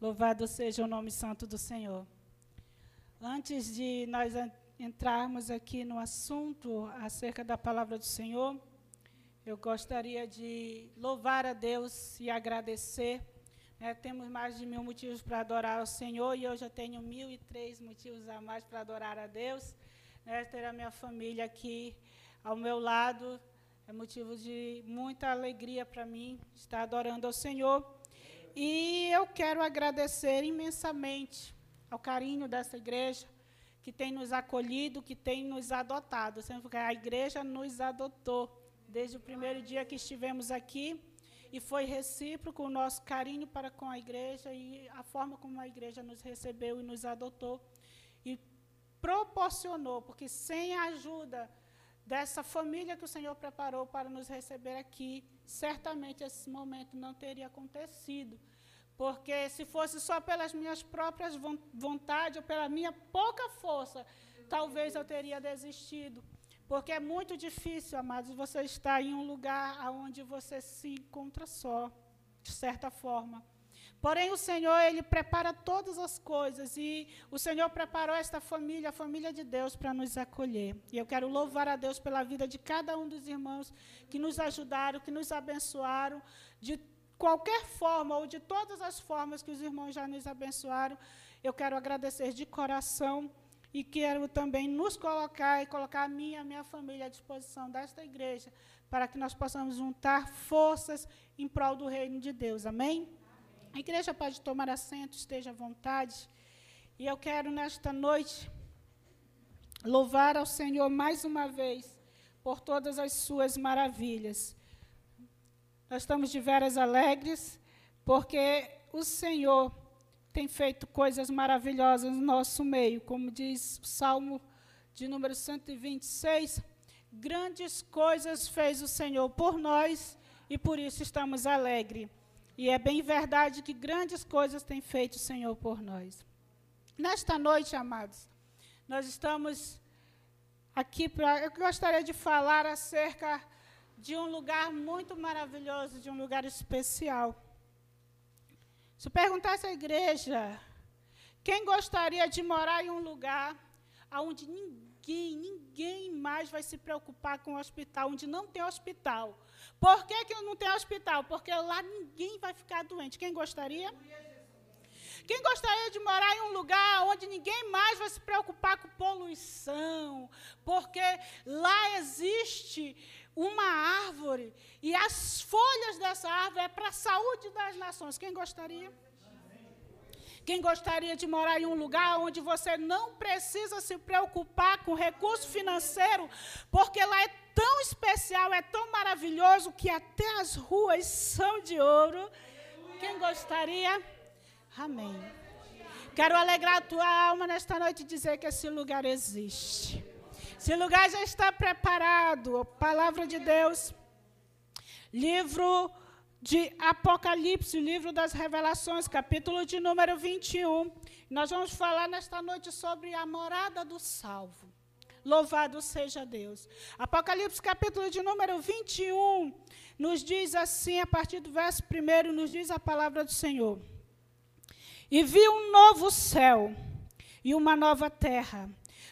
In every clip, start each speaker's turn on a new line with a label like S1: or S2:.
S1: Louvado seja o nome santo do Senhor. Antes de nós entrarmos aqui no assunto acerca da palavra do Senhor, eu gostaria de louvar a Deus e agradecer. É, temos mais de mil motivos para adorar ao Senhor e eu já tenho mil e três motivos a mais para adorar a Deus. É, ter a minha família aqui ao meu lado é motivo de muita alegria para mim estar adorando ao Senhor. E eu quero agradecer imensamente ao carinho dessa igreja, que tem nos acolhido, que tem nos adotado. Sempre a igreja nos adotou desde o primeiro dia que estivemos aqui e foi recíproco o nosso carinho para com a igreja e a forma como a igreja nos recebeu e nos adotou e proporcionou, porque sem a ajuda dessa família que o Senhor preparou para nos receber aqui, certamente esse momento não teria acontecido. Porque se fosse só pelas minhas próprias vontades ou pela minha pouca força, talvez eu teria desistido. Porque é muito difícil, amados, você estar em um lugar onde você se encontra só, de certa forma. Porém, o Senhor, Ele prepara todas as coisas e o Senhor preparou esta família, a família de Deus, para nos acolher. E eu quero louvar a Deus pela vida de cada um dos irmãos que nos ajudaram, que nos abençoaram, de qualquer forma ou de todas as formas que os irmãos já nos abençoaram. Eu quero agradecer de coração e quero também nos colocar e colocar a minha, a minha família à disposição desta igreja, para que nós possamos juntar forças em prol do reino de Deus. Amém? A igreja pode tomar assento, esteja à vontade. E eu quero, nesta noite, louvar ao Senhor mais uma vez por todas as suas maravilhas. Nós estamos de veras alegres, porque o Senhor tem feito coisas maravilhosas no nosso meio, como diz o Salmo de número 126. Grandes coisas fez o Senhor por nós e por isso estamos alegres. E é bem verdade que grandes coisas tem feito o Senhor por nós. Nesta noite, amados, nós estamos aqui para. Eu gostaria de falar acerca de um lugar muito maravilhoso, de um lugar especial. Se eu perguntasse à igreja, quem gostaria de morar em um lugar onde ninguém, ninguém mais vai se preocupar com o hospital, onde não tem hospital? Por que, que não tem hospital? Porque lá ninguém vai ficar doente. Quem gostaria? Quem gostaria de morar em um lugar onde ninguém mais vai se preocupar com poluição? Porque lá existe uma árvore e as folhas dessa árvore é para a saúde das nações. Quem gostaria? Quem gostaria de morar em um lugar onde você não precisa se preocupar com recurso financeiro, porque lá é tão especial, é tão maravilhoso que até as ruas são de ouro. Quem gostaria? Amém. Quero alegrar a tua alma nesta noite e dizer que esse lugar existe. Esse lugar já está preparado. Palavra de Deus. Livro de Apocalipse, livro das Revelações, capítulo de número 21. Nós vamos falar nesta noite sobre a morada do salvo. Louvado seja Deus. Apocalipse, capítulo de número 21, nos diz assim, a partir do verso 1, nos diz a palavra do Senhor. E vi um novo céu e uma nova terra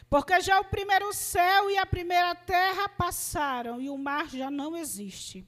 S1: porque já o primeiro céu e a primeira terra passaram e o mar já não existe.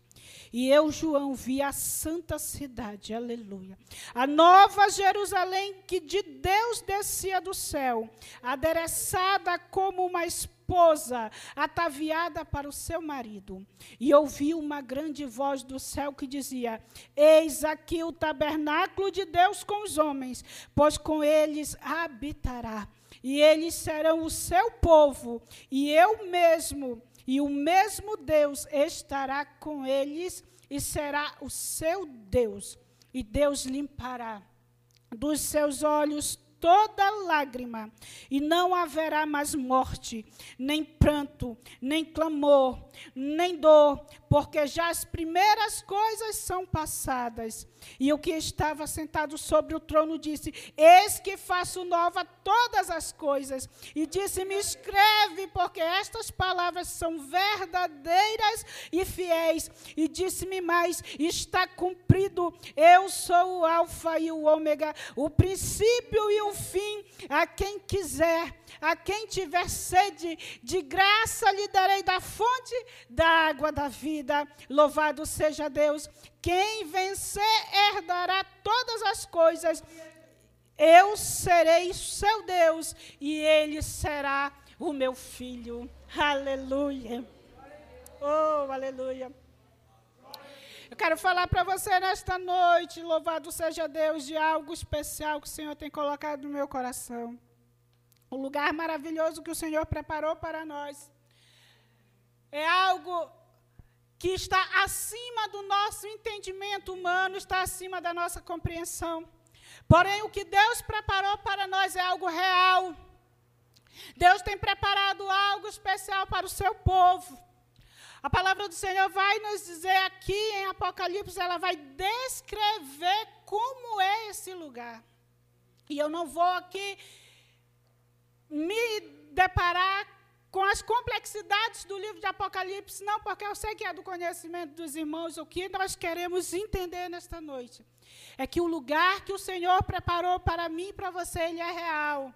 S1: E eu, João, vi a santa cidade, aleluia. A nova Jerusalém que de Deus descia do céu, adereçada como uma esposa, ataviada para o seu marido. E ouvi uma grande voz do céu que dizia: Eis aqui o tabernáculo de Deus com os homens, pois com eles habitará e eles serão o seu povo, e eu mesmo, e o mesmo Deus estará com eles e será o seu Deus, e Deus limpará dos seus olhos toda lágrima, e não haverá mais morte, nem pranto, nem clamor, nem dor, porque já as primeiras coisas são passadas. E o que estava sentado sobre o trono disse: Eis que faço nova todas as coisas. E disse-me: Escreve, porque estas palavras são verdadeiras e fiéis. E disse-me mais: Está cumprido. Eu sou o Alfa e o Ômega, o princípio e o fim. A quem quiser, a quem tiver sede, de graça lhe darei da fonte da água da vida. Louvado seja Deus. Quem vencer herdará todas as coisas. Eu serei seu Deus e ele será o meu filho. Aleluia. Oh, aleluia. Eu quero falar para você nesta noite, louvado seja Deus, de algo especial que o Senhor tem colocado no meu coração. O lugar maravilhoso que o Senhor preparou para nós. É algo que está acima do nosso entendimento humano, está acima da nossa compreensão. Porém, o que Deus preparou para nós é algo real. Deus tem preparado algo especial para o seu povo. A palavra do Senhor vai nos dizer aqui em Apocalipse, ela vai descrever como é esse lugar. E eu não vou aqui me deparar com as complexidades do livro de Apocalipse, não, porque eu sei que é do conhecimento dos irmãos. O que nós queremos entender nesta noite é que o lugar que o Senhor preparou para mim e para você, ele é real.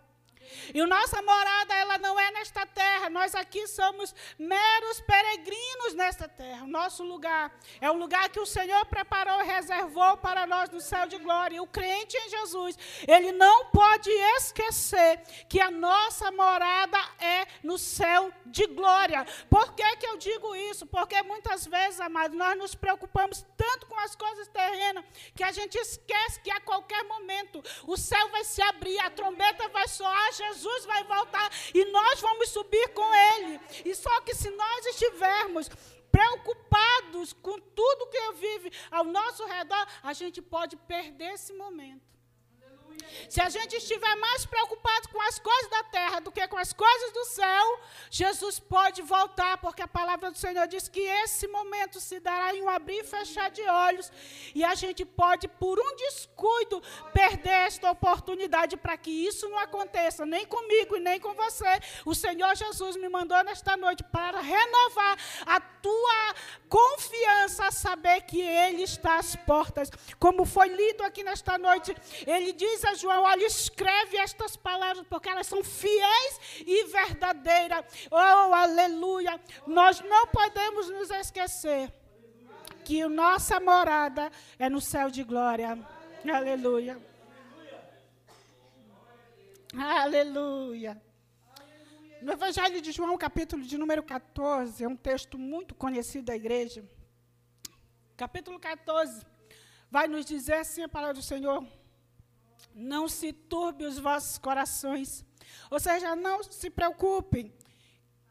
S1: E nossa morada, ela não é nesta terra. Nós aqui somos meros peregrinos nesta terra. O nosso lugar é o lugar que o Senhor preparou e reservou para nós no céu de glória. E o crente em Jesus, ele não pode esquecer que a nossa morada é no céu de glória. Por que, que eu digo isso? Porque muitas vezes, amados, nós nos preocupamos tanto com as coisas terrenas que a gente esquece que a qualquer momento o céu vai se abrir, a trombeta vai soar, Jesus vai voltar e nós vamos subir com Ele. E só que se nós estivermos preocupados com tudo que vive ao nosso redor, a gente pode perder esse momento. Se a gente estiver mais preocupado com as coisas da terra do que com as coisas do céu, Jesus pode voltar, porque a palavra do Senhor diz que esse momento se dará em um abrir e fechar de olhos, e a gente pode, por um descuido, perder esta oportunidade para que isso não aconteça, nem comigo e nem com você. O Senhor Jesus me mandou nesta noite para renovar a tua confiança a saber que Ele está às portas. Como foi lido aqui nesta noite, ele diz a João: olha, escreve estas palavras, porque elas são fiéis e verdadeiras. Oh, aleluia! Nós não podemos nos esquecer que nossa morada é no céu de glória. Aleluia. Aleluia. No Evangelho de João, capítulo de número 14, é um texto muito conhecido da igreja. Capítulo 14 vai nos dizer assim a palavra do Senhor: não se turbe os vossos corações. Ou seja, não se preocupem.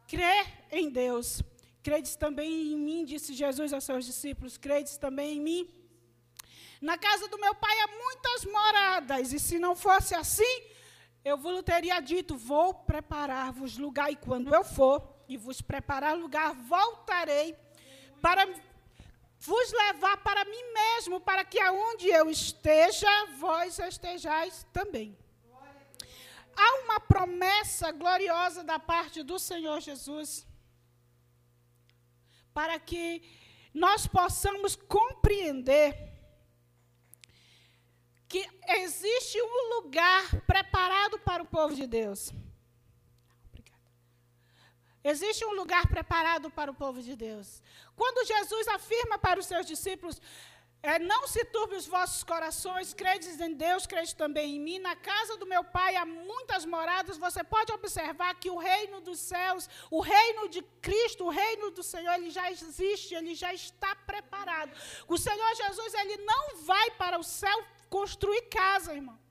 S1: Crê em Deus. Credes também em mim, disse Jesus aos seus discípulos. Credes também em mim. Na casa do meu pai há muitas moradas, e se não fosse assim, eu vos teria dito: Vou preparar-vos lugar, e quando eu for e vos preparar lugar, voltarei para vos levar para mim mesmo, para que aonde eu esteja, vós estejais também. Há uma promessa gloriosa da parte do Senhor Jesus para que nós possamos compreender que existe um lugar preparado para o povo de Deus. Existe um lugar preparado para o povo de Deus. Quando Jesus afirma para os seus discípulos, é, não se turbe os vossos corações, credes em Deus, credes também em mim. Na casa do meu pai há muitas moradas. Você pode observar que o reino dos céus, o reino de Cristo, o reino do Senhor, ele já existe, ele já está preparado. O Senhor Jesus, ele não vai para o céu construir casa, irmão.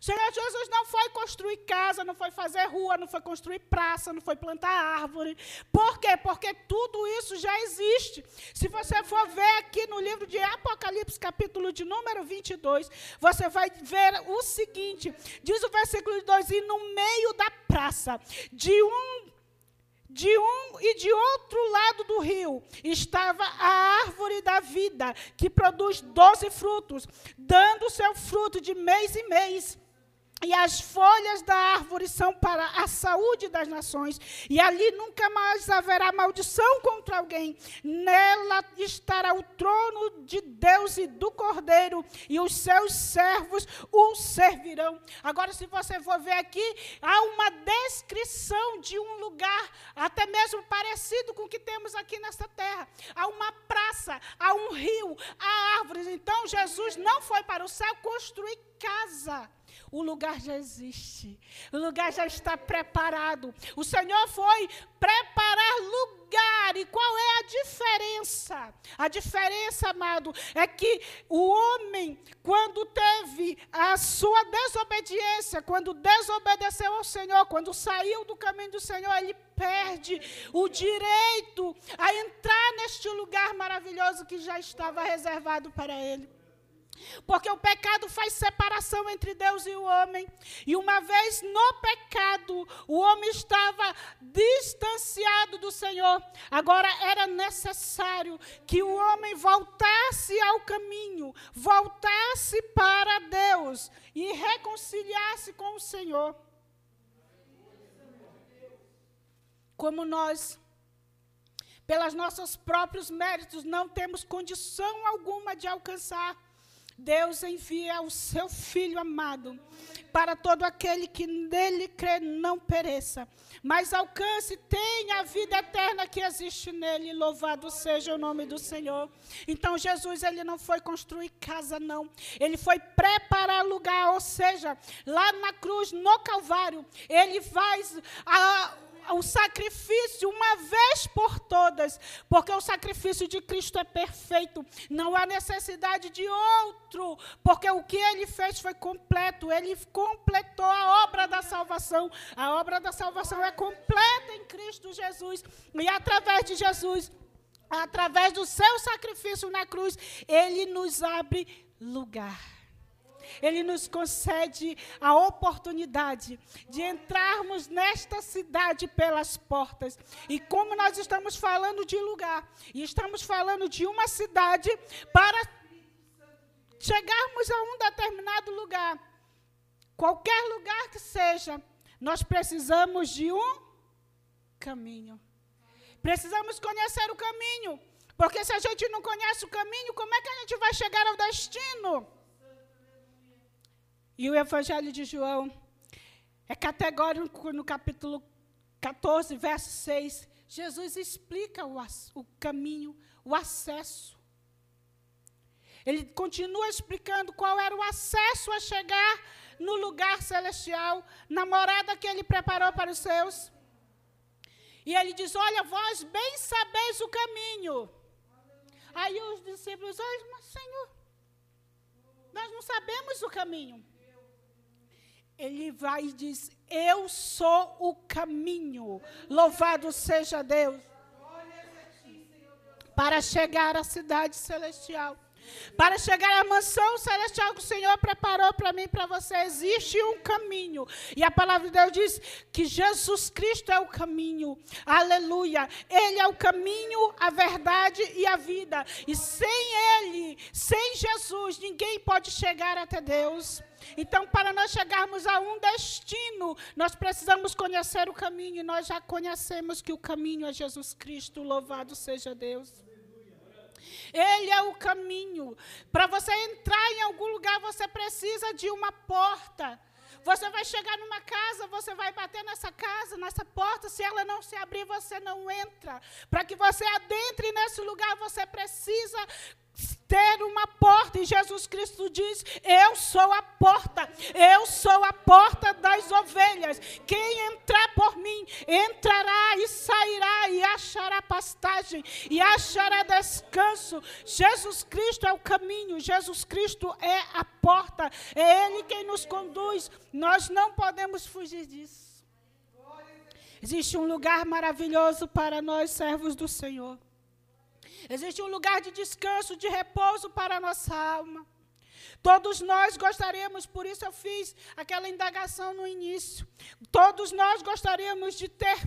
S1: O Senhor Jesus não foi construir casa, não foi fazer rua, não foi construir praça, não foi plantar árvore. Por quê? Porque tudo isso já existe. Se você for ver aqui no livro de Apocalipse, capítulo de número 22, você vai ver o seguinte: diz o versículo 2: E no meio da praça, de um de um e de outro lado do rio estava a árvore da vida, que produz doze frutos, dando seu fruto de mês em mês e as folhas da árvore são para a saúde das nações, e ali nunca mais haverá maldição contra alguém. Nela estará o trono de Deus e do Cordeiro, e os seus servos o servirão. Agora, se você for ver aqui, há uma descrição de um lugar, até mesmo parecido com o que temos aqui nesta terra. Há uma praça, há um rio, há árvores. Então, Jesus não foi para o céu construir casa. O lugar já existe. O lugar já está preparado. O Senhor foi preparar lugar. E qual é a diferença? A diferença, amado, é que o homem, quando teve a sua desobediência, quando desobedeceu ao Senhor, quando saiu do caminho do Senhor, ele perde o direito a entrar neste lugar maravilhoso que já estava reservado para ele. Porque o pecado faz separação entre Deus e o homem. E uma vez no pecado, o homem estava distanciado do Senhor. Agora era necessário que o homem voltasse ao caminho, voltasse para Deus e reconciliasse com o Senhor. Como nós pelas nossos próprios méritos, não temos condição alguma de alcançar Deus envia o seu Filho amado para todo aquele que nele crê não pereça, mas alcance, tenha a vida eterna que existe nele. Louvado seja o nome do Senhor. Então Jesus ele não foi construir casa não, ele foi preparar lugar, ou seja, lá na cruz, no Calvário, ele faz a, o sacrifício uma vez por todas, porque o sacrifício de Cristo é perfeito, não há necessidade de outro, porque o que ele fez foi completo, ele completou a obra da salvação. A obra da salvação é completa em Cristo Jesus, e através de Jesus, através do seu sacrifício na cruz, ele nos abre lugar. Ele nos concede a oportunidade de entrarmos nesta cidade pelas portas. E como nós estamos falando de lugar, e estamos falando de uma cidade para chegarmos a um determinado lugar, qualquer lugar que seja, nós precisamos de um caminho. Precisamos conhecer o caminho. Porque se a gente não conhece o caminho, como é que a gente vai chegar ao destino? E o Evangelho de João é categórico no capítulo 14, verso 6. Jesus explica o, o caminho, o acesso. Ele continua explicando qual era o acesso a chegar no lugar celestial, na morada que ele preparou para os seus. E ele diz: Olha, vós bem sabeis o caminho. Aí os discípulos, olha, mas Senhor, nós não sabemos o caminho ele vai e diz: Eu sou o caminho. Louvado seja Deus. Para chegar à cidade celestial. Para chegar à mansão celestial que o Senhor preparou para mim para você, existe um caminho. E a palavra de Deus diz que Jesus Cristo é o caminho. Aleluia. Ele é o caminho, a verdade e a vida. E sem Ele, sem Jesus, ninguém pode chegar até Deus. Então, para nós chegarmos a um destino, nós precisamos conhecer o caminho. E nós já conhecemos que o caminho é Jesus Cristo. Louvado seja Deus. Ele é o caminho. Para você entrar em algum lugar, você precisa de uma porta. Você vai chegar numa casa, você vai bater nessa casa, nessa porta, se ela não se abrir, você não entra. Para que você adentre nesse lugar, você precisa ter uma porta. E Jesus Cristo diz: Eu sou a porta, eu sou a porta das ovelhas. Quem entrar por mim entrará e sairá e achará pastagem e achará descanso. Jesus Cristo é o caminho, Jesus Cristo é a porta, é Ele quem nos conduz. Nós não podemos fugir disso. Existe um lugar maravilhoso para nós, servos do Senhor. Existe um lugar de descanso, de repouso para a nossa alma. Todos nós gostaríamos, por isso eu fiz aquela indagação no início. Todos nós gostaríamos de ter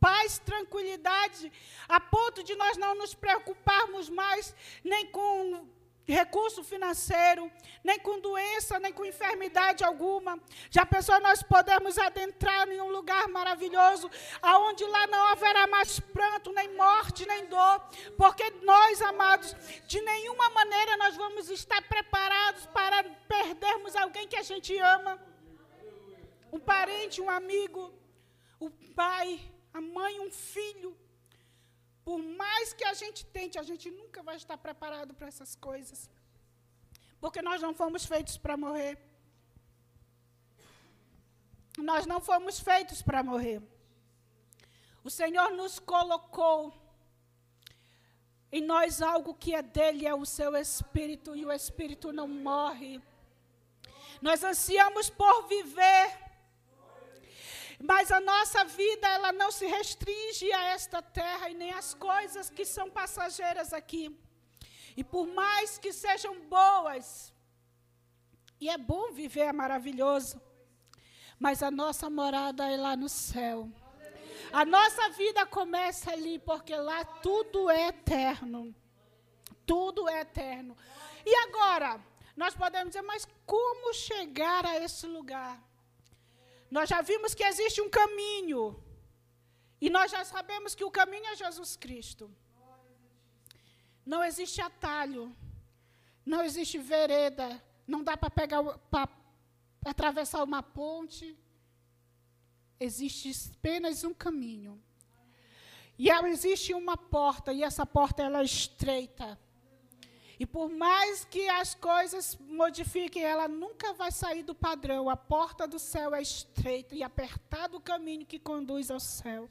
S1: paz, tranquilidade, a ponto de nós não nos preocuparmos mais nem com recurso financeiro, nem com doença, nem com enfermidade alguma. Já pensou nós podemos adentrar em um maravilhoso, aonde lá não haverá mais pranto, nem morte, nem dor, porque nós, amados, de nenhuma maneira nós vamos estar preparados para perdermos alguém que a gente ama. Um parente, um amigo, o pai, a mãe, um filho. Por mais que a gente tente, a gente nunca vai estar preparado para essas coisas. Porque nós não fomos feitos para morrer. Nós não fomos feitos para morrer. O Senhor nos colocou em nós algo que é dele, é o seu espírito, e o espírito não morre. Nós ansiamos por viver mas a nossa vida, ela não se restringe a esta terra e nem às coisas que são passageiras aqui. E por mais que sejam boas, e é bom viver, é maravilhoso, mas a nossa morada é lá no céu. A nossa vida começa ali, porque lá tudo é eterno. Tudo é eterno. E agora, nós podemos dizer, mas como chegar a esse lugar? Nós já vimos que existe um caminho. E nós já sabemos que o caminho é Jesus Cristo. Não existe atalho. Não existe vereda. Não dá para pegar para atravessar uma ponte. Existe apenas um caminho. E existe uma porta, e essa porta ela é estreita. E por mais que as coisas modifiquem, ela nunca vai sair do padrão. A porta do céu é estreita e apertado o caminho que conduz ao céu.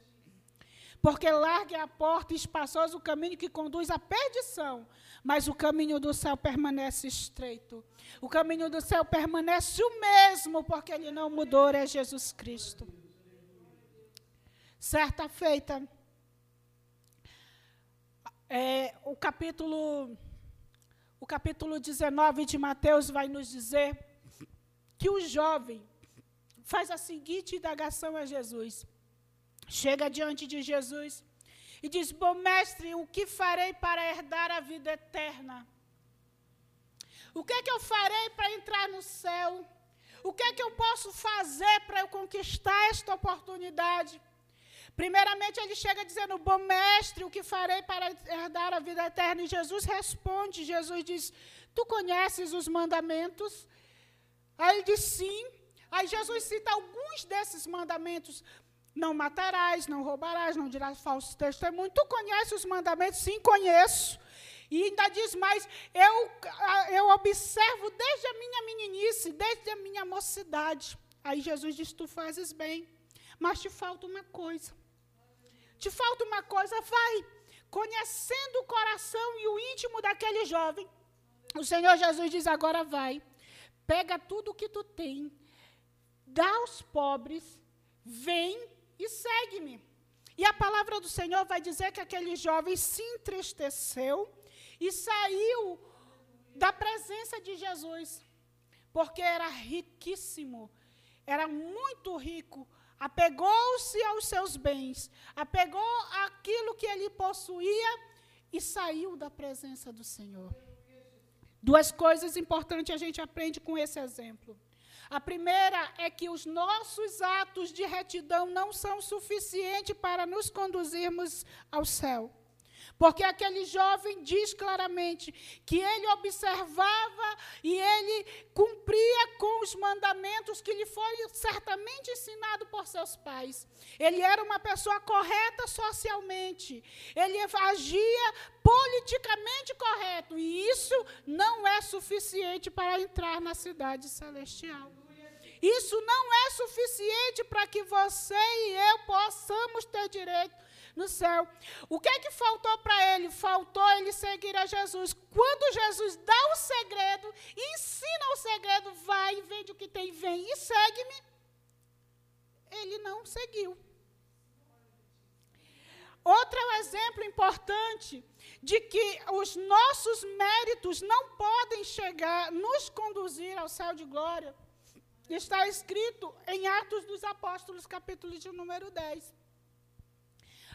S1: Porque larga a porta e espaçoso o caminho que conduz à perdição. Mas o caminho do céu permanece estreito. O caminho do céu permanece o mesmo, porque ele não mudou, é Jesus Cristo. Certa feita, é, o capítulo o capítulo 19 de Mateus vai nos dizer que o jovem faz a seguinte indagação a Jesus. Chega diante de Jesus e diz: Bom mestre, o que farei para herdar a vida eterna? O que é que eu farei para entrar no céu? O que é que eu posso fazer para eu conquistar esta oportunidade? Primeiramente, ele chega dizendo: Bom mestre, o que farei para herdar a vida eterna? E Jesus responde: Jesus diz: Tu conheces os mandamentos? Aí ele diz: Sim. Aí Jesus cita alguns desses mandamentos: Não matarás, não roubarás, não dirás falso testemunho. Tu conheces os mandamentos? Sim, conheço. E ainda diz mais: eu, eu observo desde a minha meninice, desde a minha mocidade. Aí Jesus diz: Tu fazes bem, mas te falta uma coisa. Te falta uma coisa, vai. Conhecendo o coração e o íntimo daquele jovem, o Senhor Jesus diz: agora vai. Pega tudo o que tu tem, dá aos pobres, vem e segue-me. E a palavra do Senhor vai dizer que aquele jovem se entristeceu e saiu da presença de Jesus, porque era riquíssimo, era muito rico, apegou-se aos seus bens, apegou aquilo que ele possuía e saiu da presença do Senhor. Duas coisas importantes a gente aprende com esse exemplo. A primeira é que os nossos atos de retidão não são suficientes para nos conduzirmos ao céu. Porque aquele jovem diz claramente que ele observava e ele cumpria com os mandamentos que lhe foi certamente ensinado por seus pais. Ele era uma pessoa correta socialmente. Ele agia politicamente correto. E isso não é suficiente para entrar na cidade celestial. Isso não é suficiente para que você e eu possamos ter direito no céu. O que é que faltou para ele? Faltou ele seguir a Jesus. Quando Jesus dá o segredo, ensina o segredo, vai, vende o que tem, vem e segue-me. Ele não seguiu. Outro exemplo importante de que os nossos méritos não podem chegar, nos conduzir ao céu de glória, está escrito em Atos dos Apóstolos, capítulo de número 10.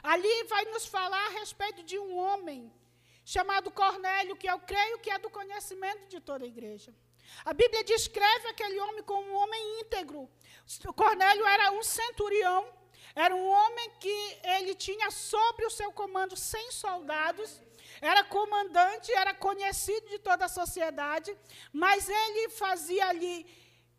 S1: Ali vai nos falar a respeito de um homem chamado Cornélio, que eu creio que é do conhecimento de toda a igreja. A Bíblia descreve aquele homem como um homem íntegro. Cornélio era um centurião, era um homem que ele tinha sobre o seu comando 100 soldados, era comandante, era conhecido de toda a sociedade, mas ele fazia ali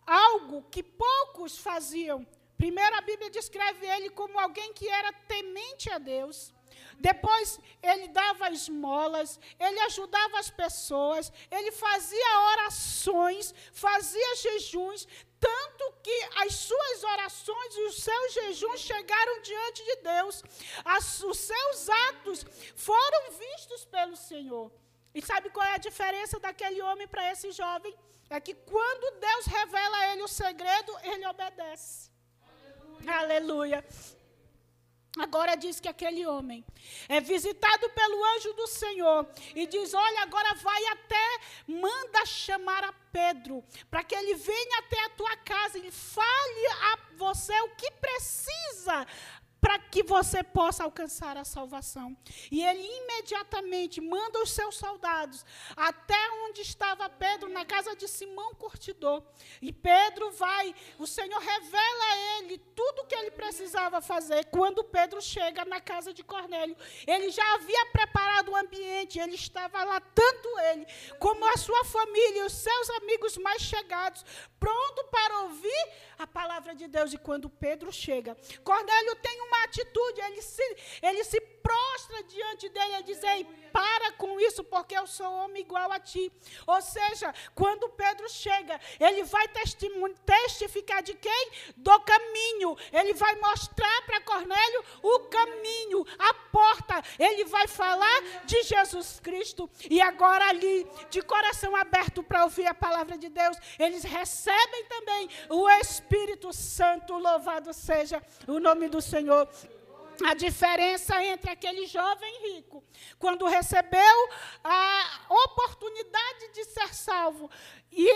S1: algo que poucos faziam, Primeiro, a Bíblia descreve ele como alguém que era temente a Deus. Depois, ele dava esmolas, ele ajudava as pessoas, ele fazia orações, fazia jejuns, tanto que as suas orações e os seus jejuns chegaram diante de Deus. As, os seus atos foram vistos pelo Senhor. E sabe qual é a diferença daquele homem para esse jovem? É que quando Deus revela a ele o segredo, ele obedece. Aleluia. Agora diz que aquele homem é visitado pelo anjo do Senhor e diz: Olha, agora vai até, manda chamar a Pedro, para que ele venha até a tua casa e fale a você o que precisa para que você possa alcançar a salvação. E ele imediatamente manda os seus soldados até onde estava Pedro, na casa de Simão Curtidor. E Pedro vai, o Senhor revela a ele tudo o que ele precisava fazer. Quando Pedro chega na casa de Cornélio, ele já havia preparado o ambiente, ele estava lá, tanto ele como a sua família e os seus amigos mais chegados, pronto para ouvir a palavra de Deus. E quando Pedro chega, Cornélio tem uma atitude, ele se, ele se prostra diante dele e diz: Ei, para com isso, porque eu sou homem igual a ti. Ou seja, quando Pedro chega, ele vai testificar de quem? Do caminho. Ele vai mostrar para Cornélio o caminho, a porta. Ele vai falar de Jesus Cristo. E agora, ali, de coração aberto para ouvir a palavra de Deus, eles recebem também o Espírito Santo. Louvado seja o nome do Senhor a diferença entre aquele jovem rico, quando recebeu a oportunidade de ser salvo, e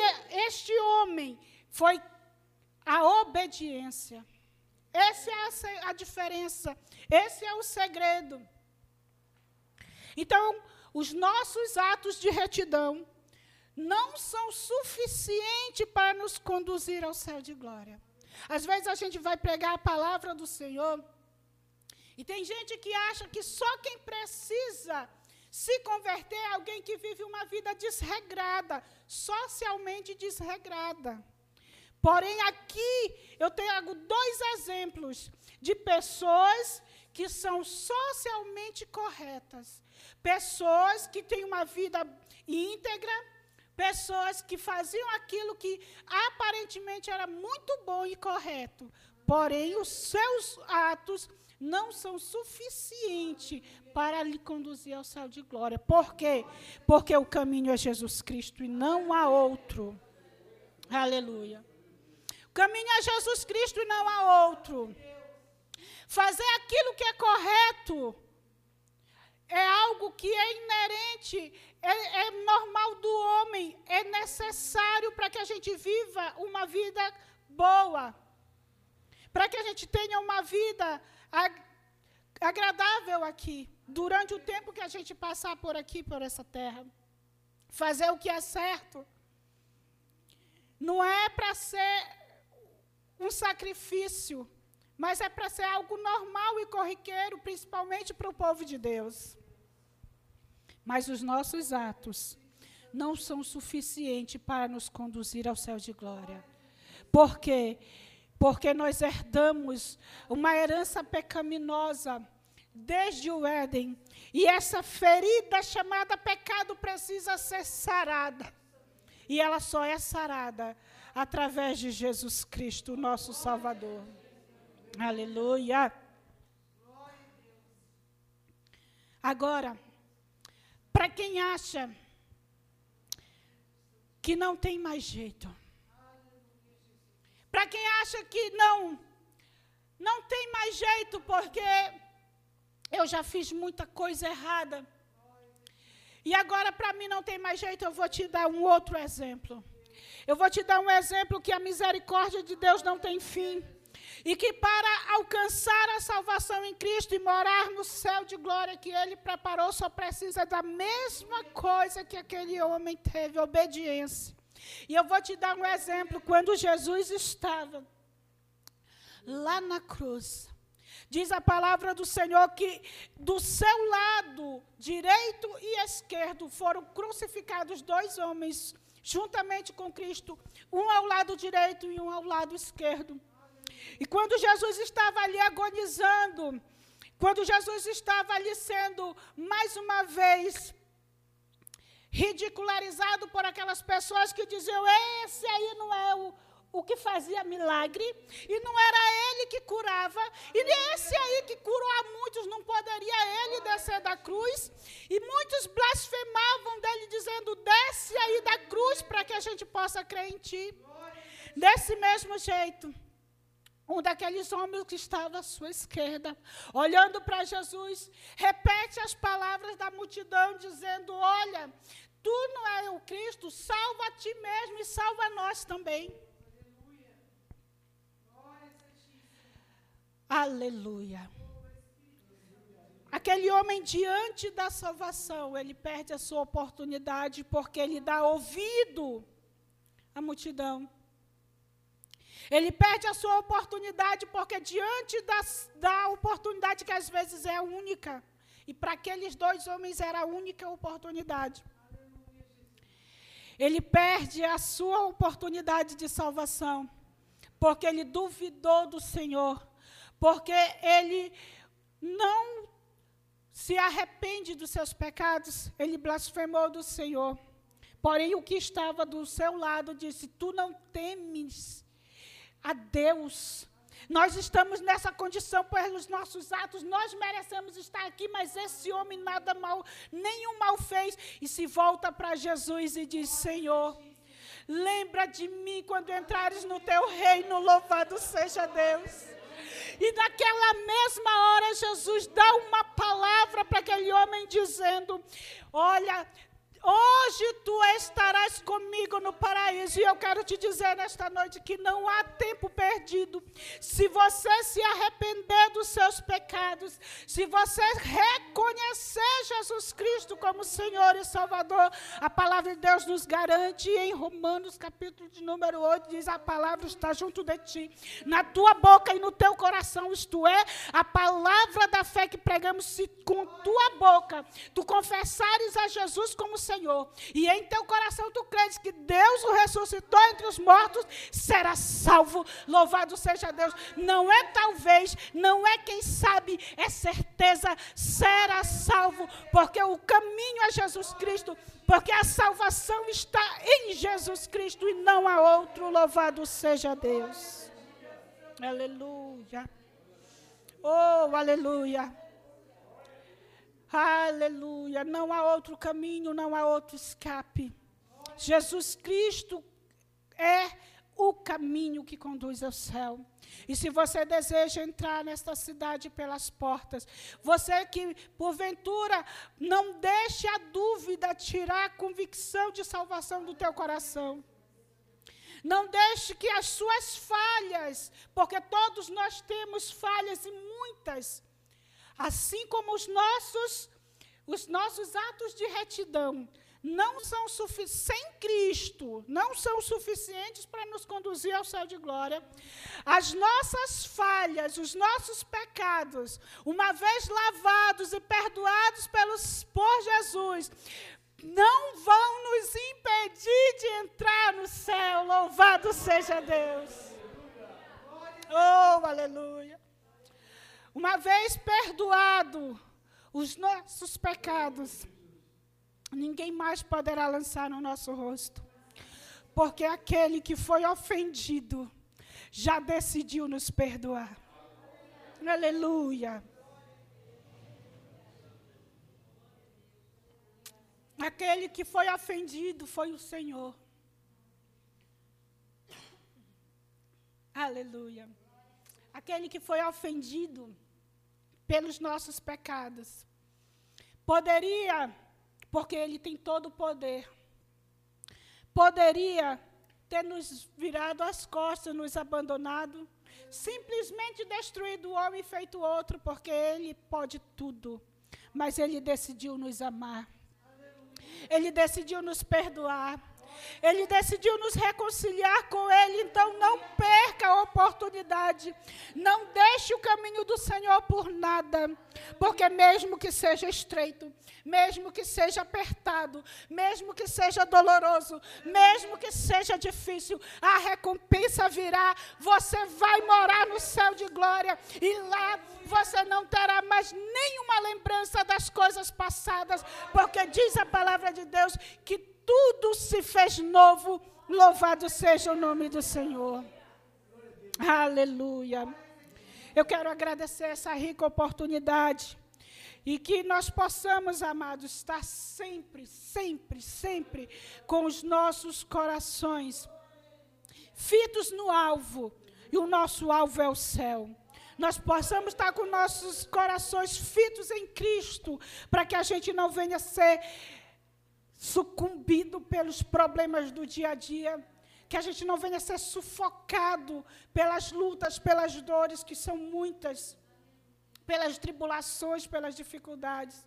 S1: este homem foi a obediência. Essa é a diferença, esse é o segredo. Então, os nossos atos de retidão não são suficientes para nos conduzir ao céu de glória. Às vezes a gente vai pregar a palavra do Senhor e tem gente que acha que só quem precisa se converter é alguém que vive uma vida desregrada, socialmente desregrada. Porém, aqui eu trago dois exemplos de pessoas que são socialmente corretas, pessoas que têm uma vida íntegra, pessoas que faziam aquilo que aparentemente era muito bom e correto, porém os seus atos não são suficientes para lhe conduzir ao céu de glória. Por quê? Porque o caminho é Jesus Cristo e não há outro. Aleluia. O caminho é Jesus Cristo e não há outro. Fazer aquilo que é correto é algo que é inerente, é, é normal do homem, é necessário para que a gente viva uma vida boa, para que a gente tenha uma vida agradável aqui, durante o tempo que a gente passar por aqui, por essa terra. Fazer o que é certo. Não é para ser um sacrifício, mas é para ser algo normal e corriqueiro, principalmente para o povo de Deus. mas os nossos atos não são suficientes para nos conduzir ao céu de glória. Por quê? Porque nós herdamos uma herança pecaminosa desde o Éden. E essa ferida chamada pecado precisa ser sarada. E ela só é sarada através de Jesus Cristo, nosso Salvador. Aleluia. Agora, para quem acha que não tem mais jeito, para quem acha que não não tem mais jeito porque eu já fiz muita coisa errada. E agora para mim não tem mais jeito, eu vou te dar um outro exemplo. Eu vou te dar um exemplo que a misericórdia de Deus não tem fim. E que para alcançar a salvação em Cristo e morar no céu de glória que Ele preparou, só precisa da mesma coisa que aquele homem teve, obediência. E eu vou te dar um exemplo. Quando Jesus estava lá na cruz, diz a palavra do Senhor que do seu lado direito e esquerdo foram crucificados dois homens juntamente com Cristo, um ao lado direito e um ao lado esquerdo. E quando Jesus estava ali agonizando, quando Jesus estava ali sendo mais uma vez ridicularizado por aquelas pessoas que diziam: esse aí não é o, o que fazia milagre, e não era ele que curava, e esse aí que curou a muitos, não poderia ele descer da cruz, e muitos blasfemavam dele, dizendo: desce aí da cruz para que a gente possa crer em ti. Desse mesmo jeito, um daqueles homens que estava à sua esquerda, olhando para Jesus, repete as palavras da multidão, dizendo: Olha, tu não é o Cristo, salva a ti mesmo e salva nós também. Aleluia. Aquele homem diante da salvação, ele perde a sua oportunidade porque ele dá ouvido à multidão. Ele perde a sua oportunidade porque diante das, da oportunidade que às vezes é única, e para aqueles dois homens era a única oportunidade. Ele perde a sua oportunidade de salvação porque ele duvidou do Senhor porque ele não se arrepende dos seus pecados, ele blasfemou do Senhor. Porém, o que estava do seu lado disse: Tu não temes a Deus. Nós estamos nessa condição pelos nossos atos, nós merecemos estar aqui, mas esse homem nada mal, nenhum mal fez. E se volta para Jesus e diz: Senhor, lembra de mim quando entrares no teu reino, louvado seja Deus. E naquela mesma hora, Jesus dá uma palavra para aquele homem, dizendo: Olha, Hoje tu estarás comigo no paraíso. E eu quero te dizer nesta noite que não há tempo perdido. Se você se arrepender dos seus pecados, se você reconhecer Jesus Cristo como Senhor e Salvador, a palavra de Deus nos garante em Romanos capítulo de número 8 diz a palavra está junto de ti, na tua boca e no teu coração, isto é, a palavra da fé que pregamos se com tua boca tu confessares a Jesus como Senhor Senhor, e em teu coração tu credes que Deus o ressuscitou entre os mortos, será salvo. Louvado seja Deus. Não é talvez, não é quem sabe, é certeza, será salvo, porque o caminho é Jesus Cristo, porque a salvação está em Jesus Cristo e não há outro. Louvado seja Deus. Aleluia. Oh, aleluia. Aleluia. Não há outro caminho, não há outro escape. Jesus Cristo é o caminho que conduz ao céu. E se você deseja entrar nesta cidade pelas portas, você que porventura não deixe a dúvida tirar a convicção de salvação do teu coração. Não deixe que as suas falhas, porque todos nós temos falhas e muitas, Assim como os nossos, os nossos atos de retidão não são sem Cristo, não são suficientes para nos conduzir ao céu de glória. As nossas falhas, os nossos pecados, uma vez lavados e perdoados pelos, por Jesus, não vão nos impedir de entrar no céu. Louvado seja Deus. Oh, aleluia. Uma vez perdoado os nossos pecados, ninguém mais poderá lançar no nosso rosto. Porque aquele que foi ofendido já decidiu nos perdoar. Aleluia. Aquele que foi ofendido foi o Senhor. Aleluia. Aquele que foi ofendido pelos nossos pecados. Poderia porque Ele tem todo o poder. Poderia ter nos virado as costas, nos abandonado, simplesmente destruído o homem e feito outro, porque Ele pode tudo. Mas Ele decidiu nos amar. Ele decidiu nos perdoar. Ele decidiu nos reconciliar com Ele, então não perca a oportunidade. Não deixe o caminho do Senhor por nada, porque mesmo que seja estreito, mesmo que seja apertado, mesmo que seja doloroso, mesmo que seja difícil, a recompensa virá. Você vai morar no céu de glória e lá você não terá mais nenhuma lembrança das coisas passadas, porque diz a palavra de Deus que tudo se fez novo. Louvado seja o nome do Senhor. Aleluia. Eu quero agradecer essa rica oportunidade. E que nós possamos, amados, estar sempre, sempre, sempre com os nossos corações fitos no alvo. E o nosso alvo é o céu. Nós possamos estar com nossos corações fitos em Cristo, para que a gente não venha ser sucumbido pelos problemas do dia a dia, que a gente não venha ser sufocado pelas lutas, pelas dores, que são muitas, pelas tribulações, pelas dificuldades,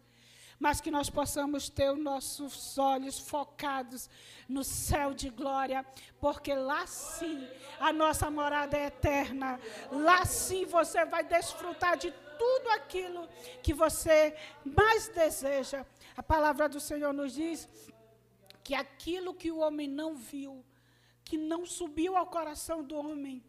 S1: mas que nós possamos ter os nossos olhos focados no céu de glória, porque lá sim a nossa morada é eterna, lá sim você vai desfrutar de tudo aquilo que você mais deseja. A palavra do Senhor nos diz que aquilo que o homem não viu, que não subiu ao coração do homem,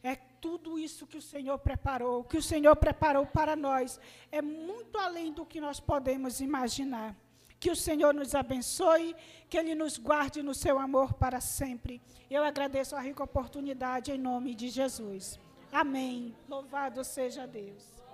S1: é tudo isso que o Senhor preparou, que o Senhor preparou para nós, é muito além do que nós podemos imaginar. Que o Senhor nos abençoe, que Ele nos guarde no seu amor para sempre. Eu agradeço a rica oportunidade em nome de Jesus. Amém. Louvado seja Deus.